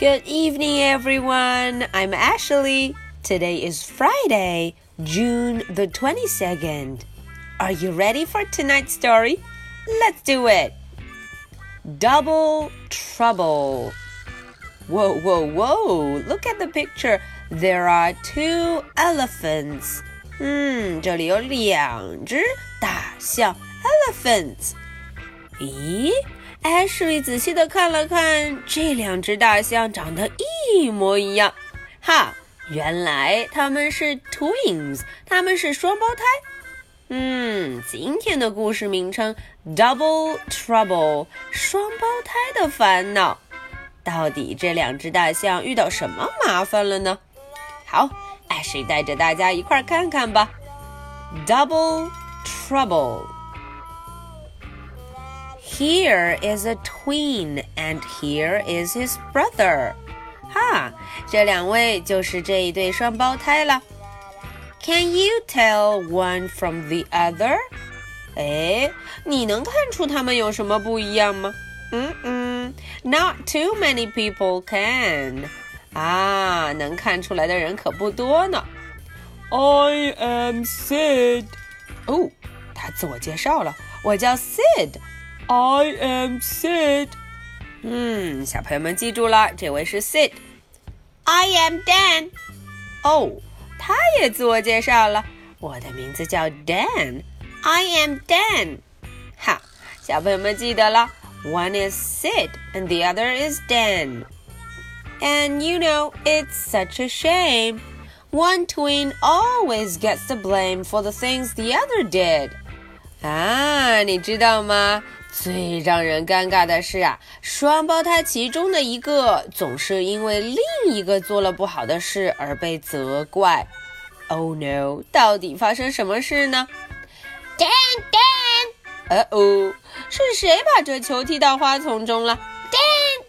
Good evening, everyone. I'm Ashley. Today is Friday, June the 22nd. Are you ready for tonight's story? Let's do it. Double Trouble. Whoa, whoa, whoa! Look at the picture. There are two elephants. 嗯，这里有两只大象，elephants。咦 ？Ashley 仔细的看了看，这两只大象长得一模一样。哈，原来他们是 twins，他们是双胞胎。嗯，今天的故事名称 Double Trouble，双胞胎的烦恼。到底这两只大象遇到什么麻烦了呢？好，Ashley 带着大家一块儿看看吧。Double Trouble。Here is a twin, and here is his brother. 哈，这两位就是这一对双胞胎了。Can you tell one from the other? 哎，你能看出他们有什么不一样吗？嗯嗯，Not too many people can. 啊，能看出来的人可不多呢。I am Sid. 哦，他自我介绍了，我叫 Sid。 I am Sid。嗯，小朋友们记住了，这位是 Sid。I am Dan。哦，他也自我介绍了，我的名字叫 Dan。I am Dan。好，小朋友们记得了，one is Sid and the other is Dan。And you know, it's such a shame. One twin always gets the blame for the things the other did. 啊，你知道吗？最让人尴尬的是啊，双胞胎其中的一个总是因为另一个做了不好的事而被责怪。Oh no！到底发生什么事呢？Dan Dan！呃哦，是谁把这球踢到花丛中了？Dan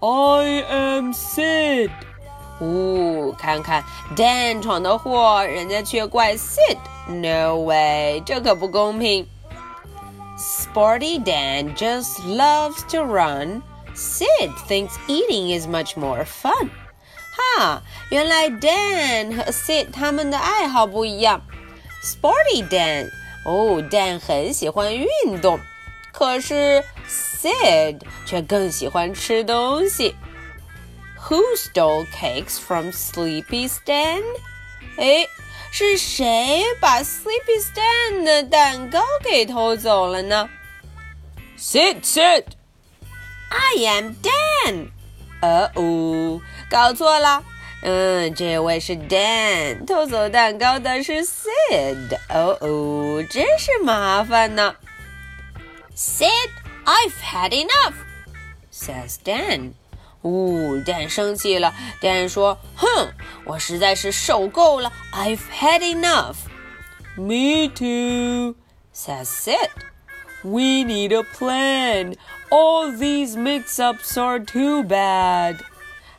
Dan！I am Sid。呜，看看 Dan 闯的祸，人家却怪 Sid。No way！这可不公平。Sporty Dan just loves to run. Sid thinks eating is much more fun. 哈，原来 Dan 和 Sid 他们的爱好不一样。Sporty Dan，哦，Dan 很喜欢运动，可是 Sid 却更喜欢吃东西。 who stole cakes from Sleepy Stan？哎，是谁把 Sleepy Stan eh, 的蛋糕给偷走了呢？Sid, Sid. I am Dan. 哦哦，搞错了。嗯，这位是 Dan，偷走蛋糕的是 Sid。哦哦，真是麻烦呢。Sid, I've had enough," says Dan. 哦，Dan 生气了。Dan 说：“哼，我实在是受够了，I've had enough。” Me too, says Sid. We need a plan. All these mix-ups are too bad.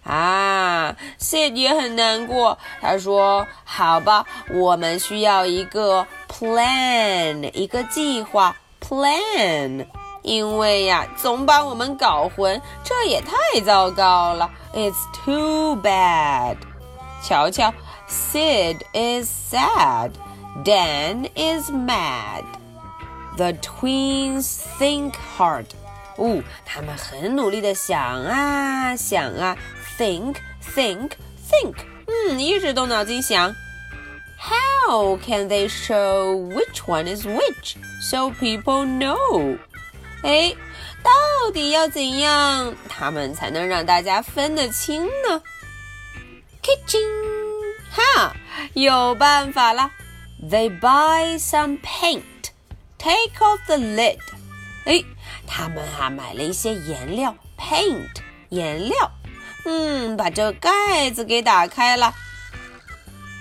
啊，Sid 也很难过。他说：“好吧，我们需要一个 plan，一个计划 plan。”因为呀，总把我们搞混，这也太糟糕了。It's too bad。瞧瞧，Sid is sad, Dan is mad. The twins think hard. 哦，他们很努力的想啊想啊，think think think。嗯，一直动脑筋想。How can they show which one is which so people know? 哎，到底要怎样，他们才能让大家分得清呢？Kitchen，哈，有办法了。They buy some paint, take off the lid。哎，他们啊买了一些颜料，paint，颜料。嗯，把这盖子给打开了。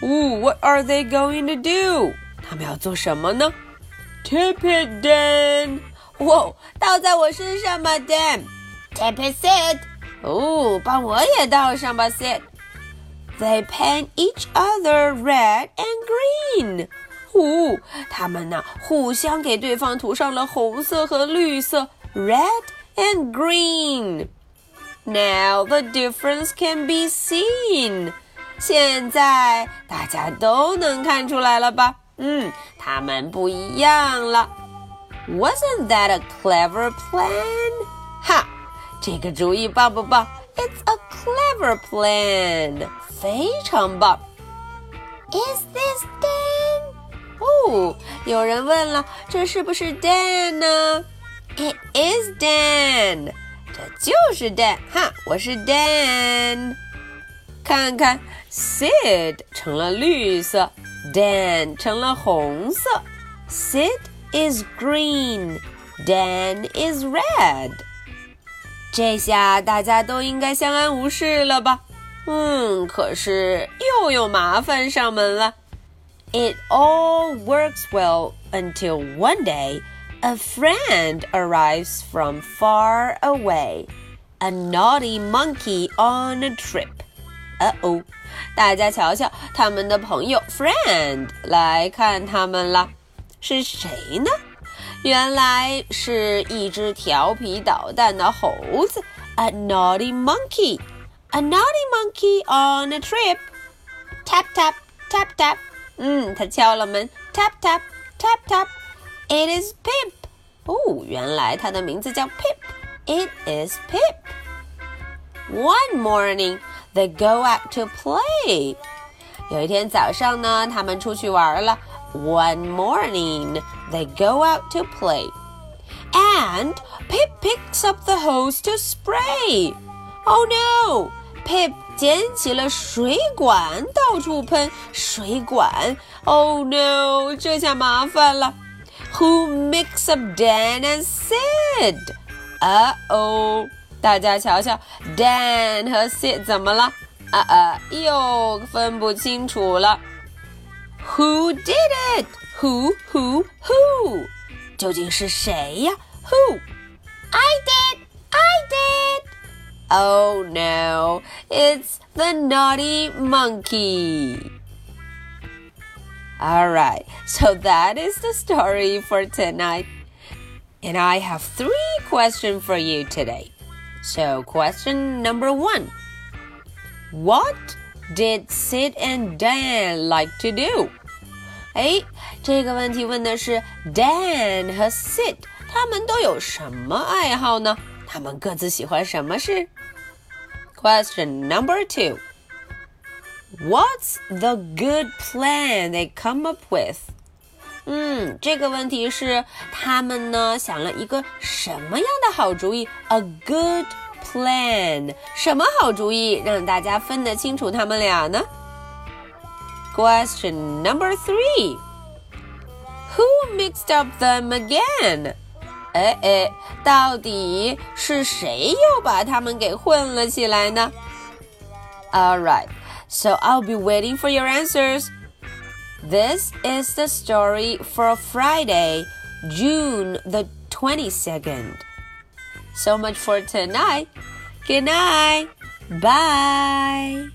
哦，What are they going to do？他们要做什么呢？Tip it, Dan。哇，倒在我身上吧，Dan。Tap it, Sid。哦，帮我也倒上吧，Sid。They paint each other red and green。哦，他们呢互相给对方涂上了红色和绿色，red and green。 Now the difference can be seen. 现在大家都能看出来了吧？嗯，他们不一样了。 Wasn't that a clever plan? 哈，这个主意棒不棒？It's a clever plan，非常棒。Is this Dan? 哦，有人问了，这是不是 Dan 呢？It is Dan，这就是 Dan 哈，我是 Dan。看看，Sid 成了绿色，Dan 成了红色。Sid is green, Dan is red。这下大家都应该相安无事了吧？嗯，可是又有麻烦上门了。It all works well until one day a friend arrives from far away, a naughty monkey on a trip. 哦哦，大家瞧瞧，他们的朋友 friend 来看他们了， 是谁呢？原来是一只调皮捣蛋的猴子，a naughty monkey，a naughty monkey on a trip。Tap tap tap tap，嗯，他敲了门，tap tap tap tap。It is Pip。哦，原来他的名字叫 Pip。It is Pip。One morning。They go out to play. 有一天早上呢，他们出去玩了。 One morning, they go out to play. And Pip picks up the hose to spray. Oh no! Pip 捡起了水管，到处喷水管。Oh no! 这下麻烦了。Who mix up Dan and Sid? Uh oh! 大家瞧瞧，Dan 和 Sid 怎么了？啊啊，又分不清楚了。 Who did it? Who who who? 究竟是谁呀？Who? I did. I did. Oh no! It's the naughty monkey. All right, so that is the story for tonight. And I have three questions for you today. So, question number one What did Sid and Dan like to do? 哎，这个问题问的是 Dan 和 Sid，他们都有什么爱好呢？他们各自喜欢什么事？Question number two. What's the good plan they come up with? 嗯，这个问题是他们呢想了一个什么样的好主意？A good plan，什么好主意让大家分得清楚他们俩呢 ？Question number three. Who mixed up them again? 哎哎，到底是谁又把他们给混了起来呢？All right, so I'll be waiting for your answers. This is the story for Friday, June the 22nd. So much for tonight. Good night. Bye.